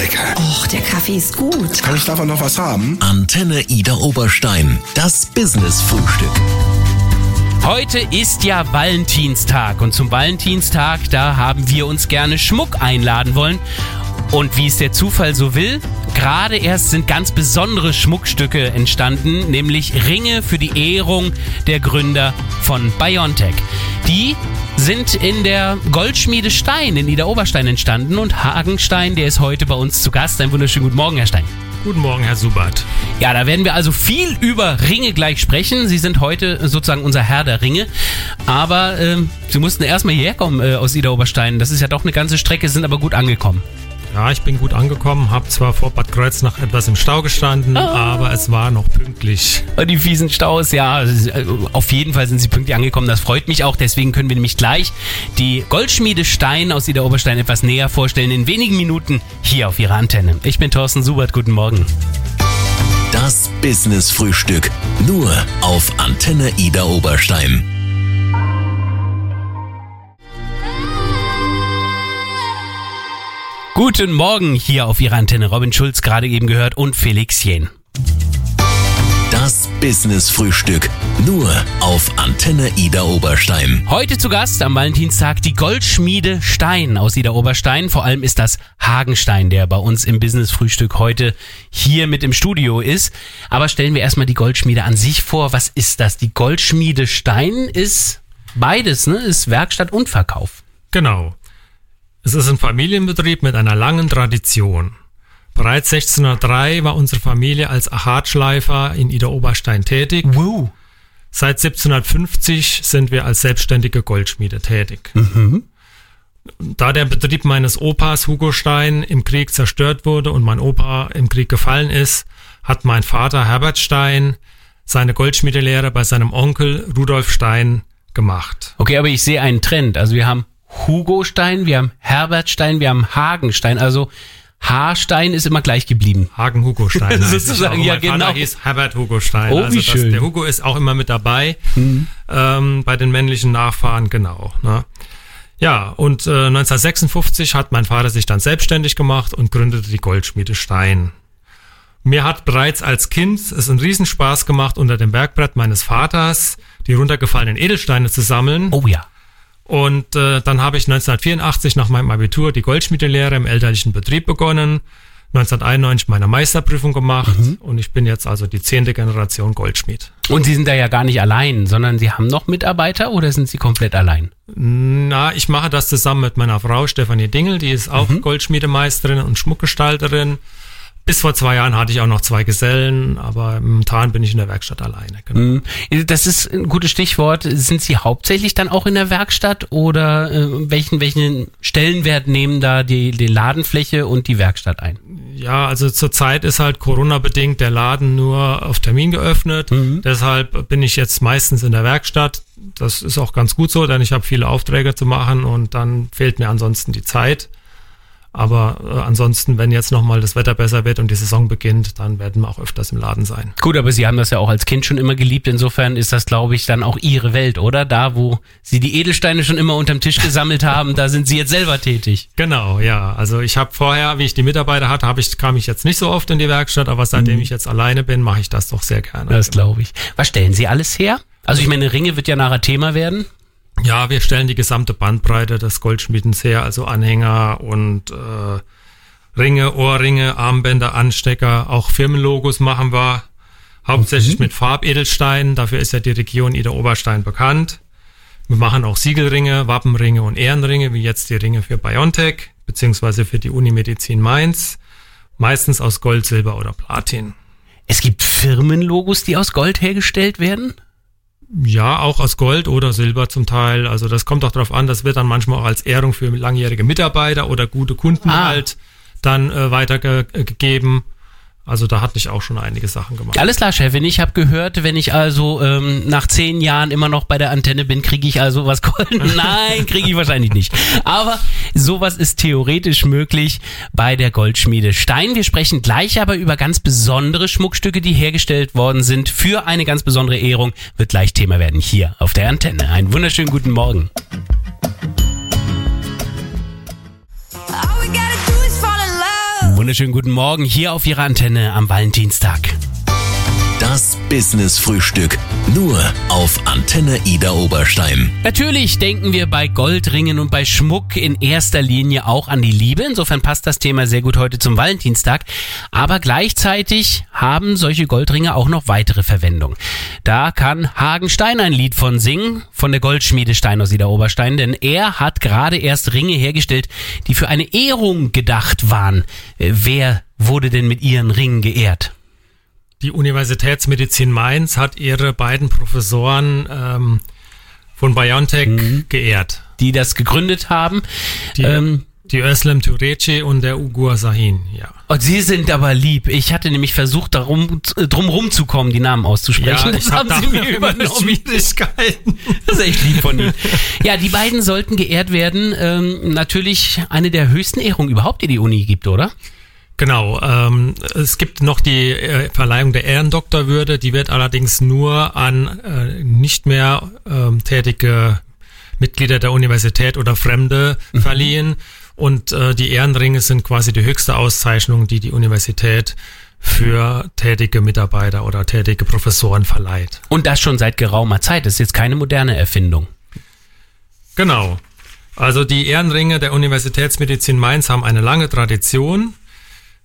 lecker. Och, der Kaffee ist gut. Kann ich davon noch was haben? Antenne Ida Oberstein. Das Business-Frühstück. Heute ist ja Valentinstag und zum Valentinstag, da haben wir uns gerne Schmuck einladen wollen. Und wie es der Zufall so will, gerade erst sind ganz besondere Schmuckstücke entstanden, nämlich Ringe für die Ehrung der Gründer von Biontech. Die sind in der Goldschmiede Stein in Ida Oberstein entstanden und Hagenstein, der ist heute bei uns zu Gast. Einen wunderschönen guten Morgen, Herr Stein. Guten Morgen, Herr Subert. Ja, da werden wir also viel über Ringe gleich sprechen. Sie sind heute sozusagen unser Herr der Ringe. Aber ähm, Sie mussten erstmal hierher kommen äh, aus Ida Oberstein. Das ist ja doch eine ganze Strecke, sind aber gut angekommen. Ja, ich bin gut angekommen, habe zwar vor Bad Kreuznach etwas im Stau gestanden, Oh. aber es war noch pünktlich. Und Die fiesen Staus, ja, äh, auf jeden Fall sind sie pünktlich angekommen. Das freut mich auch. Deswegen können wir nämlich gleich die Goldschmiede Stein aus Ida Oberstein etwas näher vorstellen. In wenigen Minuten hier auf Ihrer Antenne. Ich bin Thorsten Subert. Guten Morgen. Das Business-Frühstück. Nur auf Antenne Ida Oberstein. Guten Morgen hier auf Ihrer Antenne. Robin Schulz gerade eben gehört und Felix Jähn. Das Business-Frühstück. Nur auf Antenne Ida Oberstein. Heute zu Gast am Valentinstag die Goldschmiede Stein aus Ida Oberstein. Vor allem ist das Hagenstein, der bei uns im Business-Frühstück heute hier mit im Studio ist. Aber stellen wir erstmal die Goldschmiede an sich vor. Was ist das? Die Goldschmiede Stein ist beides, ne? Ist Werkstatt und Verkauf. Genau. Es ist ein Familienbetrieb mit einer langen Tradition. Bereits 1603 war unsere Familie als Achatschleifer in Ida Oberstein tätig. Wow. Seit 1750 sind wir als selbstständige Goldschmiede tätig. Da der Betrieb meines Opas Hugo Stein im Krieg zerstört wurde und mein Opa im Krieg gefallen ist, hat mein Vater Herbert Stein seine Goldschmiedelehre bei seinem Onkel Rudolf Stein gemacht. Okay, aber ich sehe einen Trend. Also wir haben Hugo Stein, wir haben Herbert Stein, wir haben Hagenstein. Also Haarstein ist immer gleich geblieben. Hagen Hugo Stein. Sozusagen, ja, mein genau. Vater hieß Herbert Hugo Stein. Oh, wie also das, schön. Mhm. der Hugo ist auch immer mit dabei ähm, bei den männlichen Nachfahren, genau. Ne? Ja, und äh, 1956 hat mein Vater sich dann selbstständig gemacht und gründete die Goldschmiede Stein. Mir hat bereits als Kind es einen Riesenspaß gemacht, unter dem Bergbrett meines Vaters die runtergefallenen Edelsteine zu sammeln. Oh ja. Und äh, dann habe ich 1984 nach meinem Abitur die Goldschmiedelehre im elterlichen Betrieb begonnen. 1991 meine Meisterprüfung gemacht und ich bin jetzt also die zehnte Generation Goldschmied. Und Sie sind da ja gar nicht allein, sondern Sie haben noch Mitarbeiter oder sind Sie komplett allein? Na, ich mache das zusammen mit meiner Frau Stefanie Dingel, die ist auch Goldschmiedemeisterin und Schmuckgestalterin. Bis vor zwei Jahren hatte ich auch noch zwei Gesellen, aber momentan bin ich in der Werkstatt alleine. Genau. Mhm. Das ist ein gutes Stichwort. Sind Sie hauptsächlich dann auch in der Werkstatt oder äh, welchen, welchen Stellenwert nehmen da die, die Ladenfläche und die Werkstatt ein? Ja, also zurzeit ist halt Corona-bedingt der Laden nur auf Termin geöffnet. Deshalb bin ich jetzt meistens in der Werkstatt. Das ist auch ganz gut so, denn ich habe viele Aufträge zu machen und dann fehlt mir ansonsten die Zeit. Aber äh, ansonsten, wenn jetzt nochmal das Wetter besser wird und die Saison beginnt, dann werden wir auch öfters im Laden sein. Gut, aber Sie haben das ja auch als Kind schon immer geliebt. Insofern ist das, glaube ich, dann auch Ihre Welt, oder? Da, wo Sie die Edelsteine schon immer unterm Tisch gesammelt haben, da sind Sie jetzt selber tätig. Genau, ja. Also ich habe vorher, wie ich die Mitarbeiter hatte, habe ich, kam ich jetzt nicht so oft in die Werkstatt, aber seitdem ich jetzt alleine bin, mache ich das doch sehr gerne. Das glaube ich. Was stellen Sie alles her? Also ich meine, Ringe wird ja nachher Thema werden. Ja, wir stellen die gesamte Bandbreite des Goldschmiedens her, also Anhänger und äh, Ringe, Ohrringe, Armbänder, Anstecker, auch Firmenlogos machen wir. Hauptsächlich mit Farbedelsteinen, dafür ist ja die Region Ida Oberstein bekannt. Wir machen auch Siegelringe, Wappenringe und Ehrenringe, wie jetzt die Ringe für Biontech, beziehungsweise für die Unimedizin Mainz. Meistens aus Gold, Silber oder Platin. Es gibt Firmenlogos, die aus Gold hergestellt werden. Ja, auch aus Gold oder Silber zum Teil. Also das kommt auch darauf an, das wird dann manchmal auch als Ehrung für langjährige Mitarbeiter oder gute Kunden Ah. halt dann äh, weitergegeben. Also da hatte ich auch schon einige Sachen gemacht. Alles klar, Chefin. Ich habe gehört, wenn ich also ähm, nach zehn Jahren immer noch bei der Antenne bin, kriege ich also was golden. Nein, kriege ich wahrscheinlich nicht. Aber sowas ist theoretisch möglich bei der Goldschmiede Stein. Wir sprechen gleich aber über ganz besondere Schmuckstücke, die hergestellt worden sind für eine ganz besondere Ehrung. Wird gleich Thema werden hier auf der Antenne. Einen wunderschönen guten Morgen. Wunderschönen guten Morgen hier auf Ihrer Antenne am Valentinstag. Business Frühstück. Nur auf Antenne Ida Oberstein. Natürlich denken wir bei Goldringen und bei Schmuck in erster Linie auch an die Liebe. Insofern passt das Thema sehr gut heute zum Valentinstag. Aber gleichzeitig haben solche Goldringe auch noch weitere Verwendung. Da kann Hagen Stein ein Lied von singen, von der Goldschmiede Stein aus Ida Oberstein, denn er hat gerade erst Ringe hergestellt, die für eine Ehrung gedacht waren. Wer wurde denn mit ihren Ringen geehrt? Die Universitätsmedizin Mainz hat ihre beiden Professoren ähm, von BioNTech geehrt. Die das gegründet haben. Die, Ähm, die Özlem Türeci und der Ugur Sahin, ja. Und Sie sind aber lieb. Ich hatte nämlich versucht, darum, äh, drum rumzukommen, die Namen auszusprechen. das haben Sie mir übernommen. Schwierigkeiten. Das ist echt lieb von Ihnen. Ja, die beiden sollten geehrt werden. Ähm, natürlich eine der höchsten Ehrungen überhaupt, die die Uni gibt, oder? Genau. Ähm, es gibt noch die äh, Verleihung der Ehrendoktorwürde, die wird allerdings nur an äh, nicht mehr ähm, tätige Mitglieder der Universität oder Fremde verliehen. Und äh, die Ehrenringe sind quasi die höchste Auszeichnung, die die Universität für tätige Mitarbeiter oder tätige Professoren verleiht. Und das schon seit geraumer Zeit. Das ist jetzt keine moderne Erfindung. Genau. Also die Ehrenringe der Universitätsmedizin Mainz haben eine lange Tradition.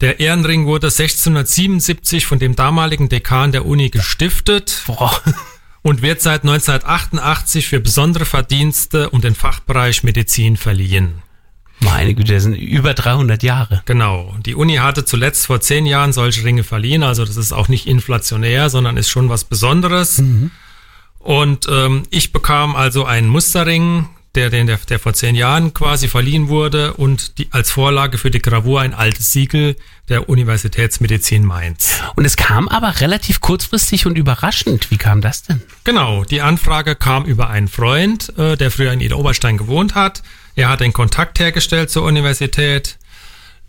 Der Ehrenring wurde 1677 von dem damaligen Dekan der Uni gestiftet Boah. und wird seit 1988 für besondere Verdienste um den Fachbereich Medizin verliehen. Meine Güte, das sind über 300 Jahre. Genau. Die Uni hatte zuletzt vor zehn Jahren solche Ringe verliehen, also das ist auch nicht inflationär, sondern ist schon was Besonderes. Und ähm, ich bekam also einen Musterring, der, der, der vor zehn Jahren quasi verliehen wurde und die, als Vorlage für die Gravur ein altes Siegel der Universitätsmedizin Mainz. Und es kam aber relativ kurzfristig und überraschend. Wie kam das denn? Genau, die Anfrage kam über einen Freund, äh, der früher in Ida Oberstein gewohnt hat. Er hat den Kontakt hergestellt zur Universität.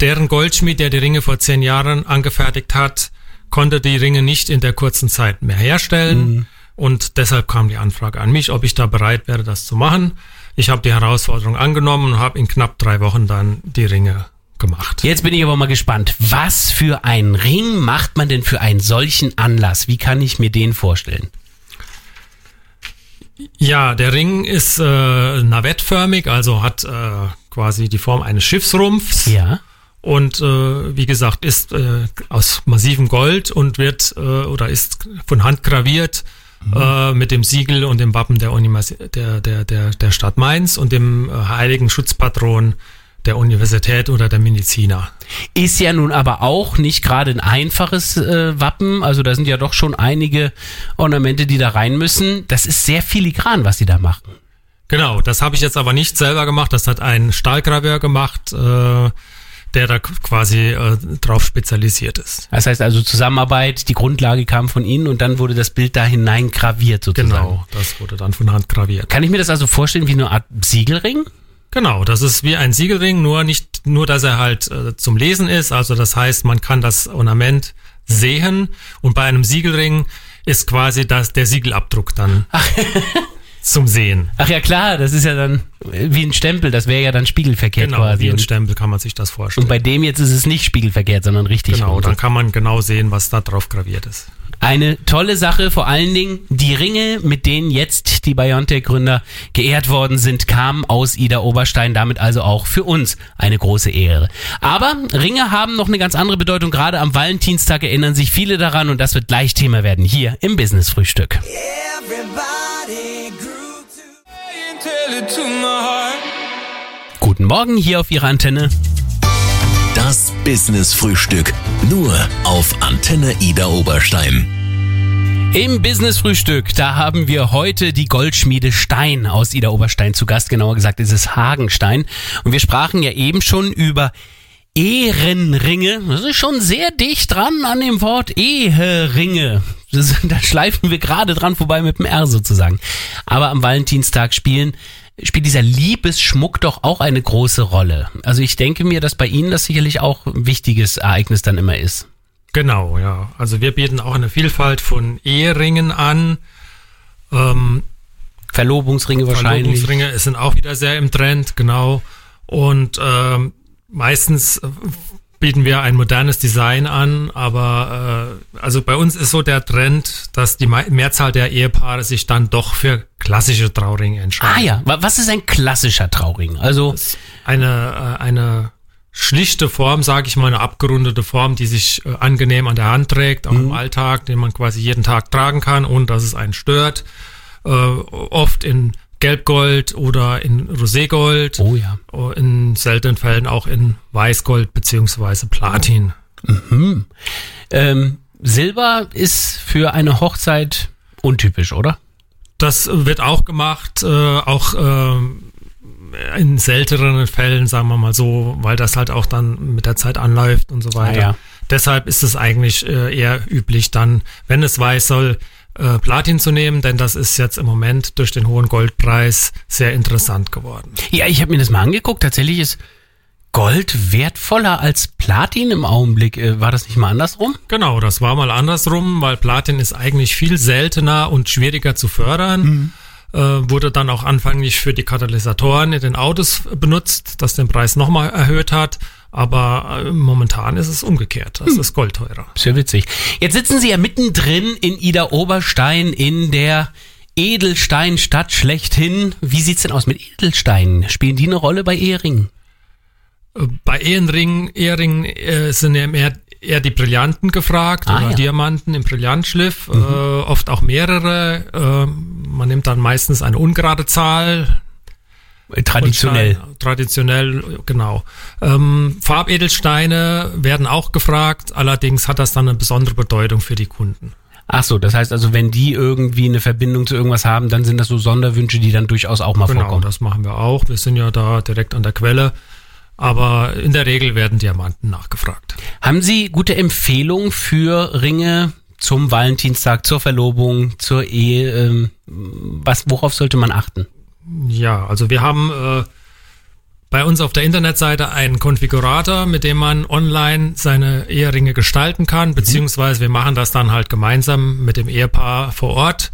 Deren Goldschmied, der die Ringe vor zehn Jahren angefertigt hat, konnte die Ringe nicht in der kurzen Zeit mehr herstellen. Und deshalb kam die Anfrage an mich, ob ich da bereit wäre, das zu machen. Ich habe die Herausforderung angenommen und habe in knapp drei Wochen dann die Ringe gemacht. Jetzt bin ich aber mal gespannt. Was für einen Ring macht man denn für einen solchen Anlass? Wie kann ich mir den vorstellen? Ja, der Ring ist äh, navettförmig, also hat äh, quasi die Form eines Schiffsrumpfs. Ja. und äh, wie gesagt ist äh, aus massivem Gold und wird äh, oder ist von Hand graviert äh, mit dem Siegel und dem Wappen der, Universi der, der, der, der Stadt Mainz und dem äh, heiligen Schutzpatron der Universität oder der Mediziner. Ist ja nun aber auch nicht gerade ein einfaches äh, Wappen. Also da sind ja doch schon einige Ornamente, die da rein müssen. Das ist sehr filigran, was sie da machen. Genau, das habe ich jetzt aber nicht selber gemacht, das hat ein Stahlgraveur gemacht, äh, der da quasi äh, drauf spezialisiert ist. Das heißt also Zusammenarbeit, die Grundlage kam von Ihnen und dann wurde das Bild da hinein graviert sozusagen. Genau, das wurde dann von Hand graviert. Kann ich mir das also vorstellen wie eine Art Siegelring? Genau, das ist wie ein Siegelring, nur nicht nur, dass er halt äh, zum Lesen ist. Also das heißt, man kann das Ornament sehen und bei einem Siegelring ist quasi das der Siegelabdruck dann zum Sehen. Ach ja klar, das ist ja dann wie ein Stempel, das wäre ja dann spiegelverkehrt Genau, quasi. wie ein Und, Stempel kann man sich das vorstellen. und bei dem jetzt ist es nicht spiegelverkehrt, sondern richtig. genau, rum. dann kann man genau sehen, was da drauf graviert ist. Eine tolle Sache, vor allen Dingen die Ringe, mit denen jetzt die Biontech-Gründer geehrt worden sind, kamen aus Ida Oberstein, damit also auch für uns eine große Ehre. Aber Ringe haben noch eine ganz andere Bedeutung, gerade am Valentinstag erinnern sich viele daran und das wird gleich Thema werden hier im Business-Frühstück. Everybody Guten Morgen hier auf Ihrer Antenne. Das Business Frühstück. Nur auf Antenne Ida Oberstein. Im Business-Frühstück, da haben wir heute die Goldschmiede Stein aus Ida Oberstein zu Gast. Genauer gesagt ist es Hagenstein. Und wir sprachen ja eben schon über Ehrenringe. Das ist schon sehr dicht dran an dem Wort Eheringe. Das, da schleifen wir gerade dran vorbei mit dem R sozusagen. Aber am Valentinstag spielen spielt dieser Liebesschmuck doch auch eine große Rolle. Also ich denke mir, dass bei Ihnen das sicherlich auch ein wichtiges Ereignis dann immer ist. Genau, ja. Also wir bieten auch eine Vielfalt von Eheringen an. Ähm, Verlobungsringe wahrscheinlich. Verlobungsringe sind auch wieder sehr im Trend, genau. Und ähm, meistens bieten wir ein modernes Design an, aber äh, also bei uns ist so der Trend, dass die Me- Mehrzahl der Ehepaare sich dann doch für klassische Trauringe entscheiden. Ah ja, wa- was ist ein klassischer Trauring? Also, Eine, äh, eine schlichte Form, sage ich mal, eine abgerundete Form, die sich äh, angenehm an der Hand trägt, auch im Alltag, den man quasi jeden Tag tragen kann, ohne dass es einen stört. Äh, oft in Gelbgold oder in Roségold. oh ja. Oh, In seltenen Fällen auch in Weißgold beziehungsweise Platin. Ähm, Silber ist für eine Hochzeit untypisch, oder? Das wird auch gemacht, äh, auch ähm, in selteneren Fällen, sagen wir mal so, weil das halt auch dann mit der Zeit anläuft und so weiter. Ah, ja. Deshalb ist es eigentlich äh, eher üblich, dann, wenn es weiß soll, äh, Platin zu nehmen, denn das ist jetzt im Moment durch den hohen Goldpreis sehr interessant geworden. Ja, ich habe mir das mal angeguckt. Tatsächlich ist Gold wertvoller als Platin im Augenblick. Äh, war das nicht mal andersrum? Genau, das war mal andersrum, weil Platin ist eigentlich viel seltener und schwieriger zu fördern. Äh, wurde dann auch anfänglich für die Katalysatoren in den Autos benutzt, das den Preis nochmal erhöht hat. Aber äh, momentan ist es umgekehrt. Das ist Gold teurer. Ist ja witzig. Jetzt sitzen Sie ja mittendrin in Ida Oberstein in der Edelsteinstadt schlechthin. Wie sieht's denn aus mit Edelsteinen? Spielen die eine Rolle bei Ehringen? Äh, Bei Ehrenringen, Eheringen äh, sind ja mehr eher die Brillanten gefragt Ah, oder ja. Mhm. Diamanten im Brillantschliff, äh, oft auch mehrere. Äh, man nimmt dann meistens eine ungerade Zahl, Traditionell. Goldstein, traditionell, genau. Ähm, Farbedelsteine werden auch gefragt, allerdings hat das dann eine besondere Bedeutung für die Kunden. Ach so, das heißt also, wenn die irgendwie eine Verbindung zu irgendwas haben, dann sind das so Sonderwünsche, die dann durchaus auch mal Genau, vorkommen. das machen wir auch. Wir sind ja da direkt an der Quelle. Aber in der Regel werden Diamanten nachgefragt. Haben Sie gute Empfehlungen für Ringe zum Valentinstag, zur Verlobung, zur Ehe? Ähm, was, worauf sollte man achten? Ja, also wir haben äh, bei uns auf der Internetseite einen Konfigurator, mit dem man online seine Eheringe gestalten kann, beziehungsweise wir machen das dann halt gemeinsam mit dem Ehepaar vor Ort,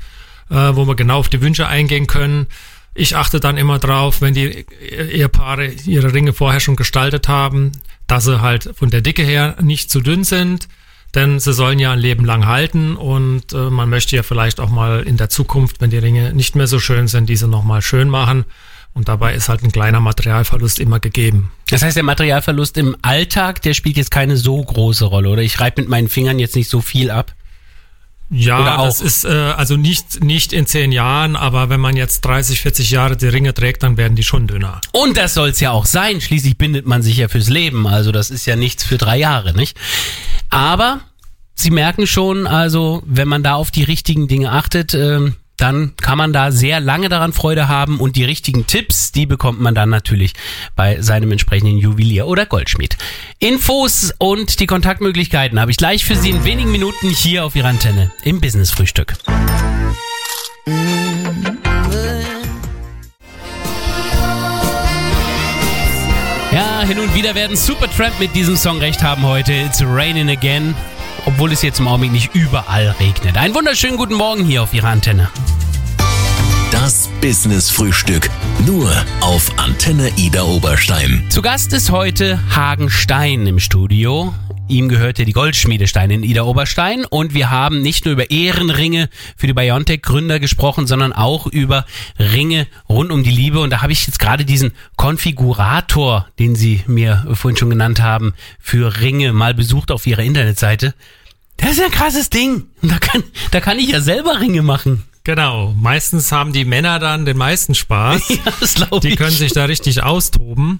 äh, wo wir genau auf die Wünsche eingehen können. Ich achte dann immer drauf, wenn die Ehepaare ihre Ringe vorher schon gestaltet haben, dass sie halt von der Dicke her nicht zu dünn sind, denn sie sollen ja ein Leben lang halten und äh, man möchte ja vielleicht auch mal in der Zukunft, wenn die Ringe nicht mehr so schön sind, diese nochmal schön machen. Und dabei ist halt ein kleiner Materialverlust immer gegeben. Das heißt, der Materialverlust im Alltag, der spielt jetzt keine so große Rolle, oder? Ich reibe mit meinen Fingern jetzt nicht so viel ab. Ja, das ist äh, also nicht, nicht in zehn Jahren, aber wenn man jetzt 30, 40 Jahre die Ringe trägt, dann werden die schon dünner. Und das soll's ja auch sein. Schließlich bindet man sich ja fürs Leben. Also das ist ja nichts für drei Jahre, nicht? Aber Sie merken schon, also wenn man da auf die richtigen Dinge achtet, ähm, dann kann man da sehr lange daran Freude haben und die richtigen Tipps, die bekommt man dann natürlich bei seinem entsprechenden Juwelier oder Goldschmied. Infos und die Kontaktmöglichkeiten habe ich gleich für Sie in wenigen Minuten hier auf Ihrer Antenne im Business Frühstück. Ja, hin und wieder werden Supertramp mit diesem Song recht haben heute. It's raining again. Obwohl es jetzt im Augenblick nicht überall regnet. Einen wunderschönen guten Morgen hier auf Ihrer Antenne. Das Business Frühstück. Nur auf Antenne Ida Oberstein. Zu Gast ist heute Hagen Stein im Studio. Ihm gehörte die Goldschmiedesteine in Ida Oberstein und wir haben nicht nur über Ehrenringe für die Biontech-Gründer gesprochen, sondern auch über Ringe rund um die Liebe. Und da habe ich jetzt gerade diesen Konfigurator, den Sie mir vorhin schon genannt haben, für Ringe mal besucht auf Ihrer Internetseite. Das ist ja ein krasses Ding. Da kann, da kann ich ja selber Ringe machen. Genau, meistens haben die Männer dann den meisten Spaß. Ja, das glaube Die ich. können sich da richtig austoben.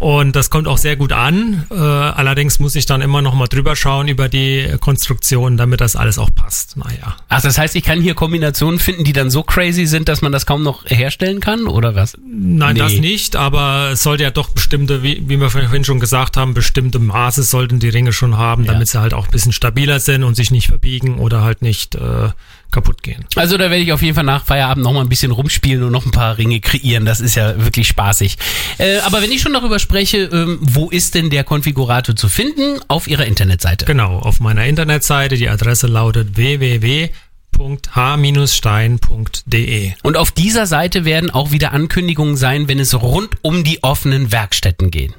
Und das kommt auch sehr gut an. Äh, allerdings muss ich dann immer noch mal drüber schauen über die Konstruktion, damit das alles auch passt. Naja. Ach, das heißt, ich kann hier Kombinationen finden, die dann so crazy sind, dass man das kaum noch herstellen kann, oder was? Nein, Nee. das nicht, aber es sollte ja doch bestimmte, wie, wie wir vorhin schon gesagt haben, bestimmte Maße sollten die Ringe schon haben, Ja. damit sie halt auch ein bisschen stabiler sind und sich nicht verbiegen oder halt nicht äh, kaputt gehen. Also da werde ich auf jeden Fall nach Feierabend noch mal ein bisschen rumspielen und noch ein paar Ringe kreieren. Das ist ja wirklich spaßig. Äh, aber wenn ich schon darüber spreche, ähm, wo ist denn der Konfigurator zu finden? Auf Ihrer Internetseite. Genau, auf meiner Internetseite, die Adresse lautet www.h-stein.de. Und auf dieser Seite werden auch wieder Ankündigungen sein, wenn es rund um die offenen Werkstätten geht.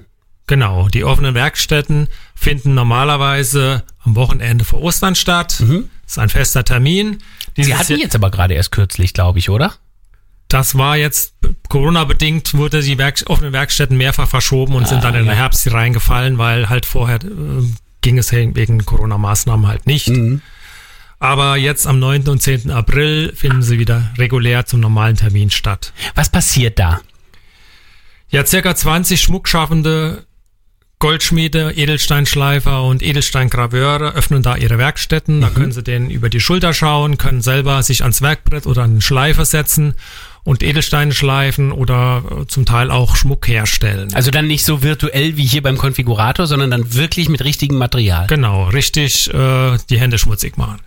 Genau, die offenen Werkstätten finden normalerweise am Wochenende vor Ostern statt. Das ist ein fester Termin. Sie Dieses hatten Jahr- jetzt aber gerade erst kürzlich, glaube ich, oder? Das war jetzt Corona-bedingt, wurde die Werk offenen Werkstätten mehrfach verschoben und sind dann in den Herbst reingefallen, weil halt vorher äh, ging es wegen Corona-Maßnahmen halt nicht. Aber jetzt am 9. und 10. April finden sie wieder regulär zum normalen Termin statt. Was passiert da? Ja, circa 20 Schmuckschaffende Goldschmiede, Edelsteinschleifer und Edelsteingraveure öffnen da ihre Werkstätten. Da können sie denen über die Schulter schauen, können selber sich ans Werkbrett oder an den Schleifer setzen und Edelsteine schleifen oder äh, zum Teil auch Schmuck herstellen. Also dann nicht so virtuell wie hier beim Konfigurator, sondern dann wirklich mit richtigem Material. Genau, richtig äh, die Hände schmutzig machen.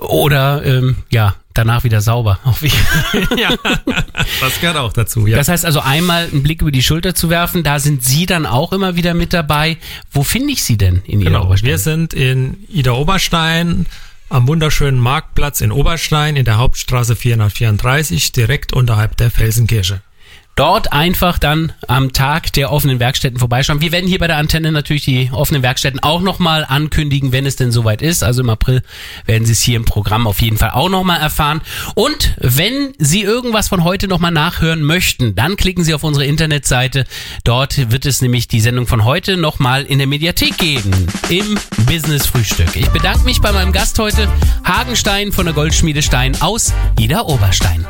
Oder ähm, ja, danach wieder sauber. Auch wie- ja, das gehört auch dazu. Ja. Das heißt also einmal einen Blick über die Schulter zu werfen, da sind Sie dann auch immer wieder mit dabei. Wo finde ich Sie denn in Genau, Oberstein? wir sind in Ida Oberstein am wunderschönen Marktplatz in Oberstein in der Hauptstraße 434, direkt unterhalb der Felsenkirche. Dort einfach dann am Tag der offenen Werkstätten vorbeischauen. Wir werden hier bei der Antenne natürlich die offenen Werkstätten auch nochmal ankündigen, wenn es denn soweit ist. Also im April werden Sie es hier im Programm auf jeden Fall auch nochmal erfahren. Und wenn Sie irgendwas von heute nochmal nachhören möchten, dann klicken Sie auf unsere Internetseite. Dort wird es nämlich die Sendung von heute nochmal in der Mediathek geben. Im Business Frühstück. Ich bedanke mich bei meinem Gast heute, Hagenstein von der Goldschmiede Stein aus Ida Oberstein.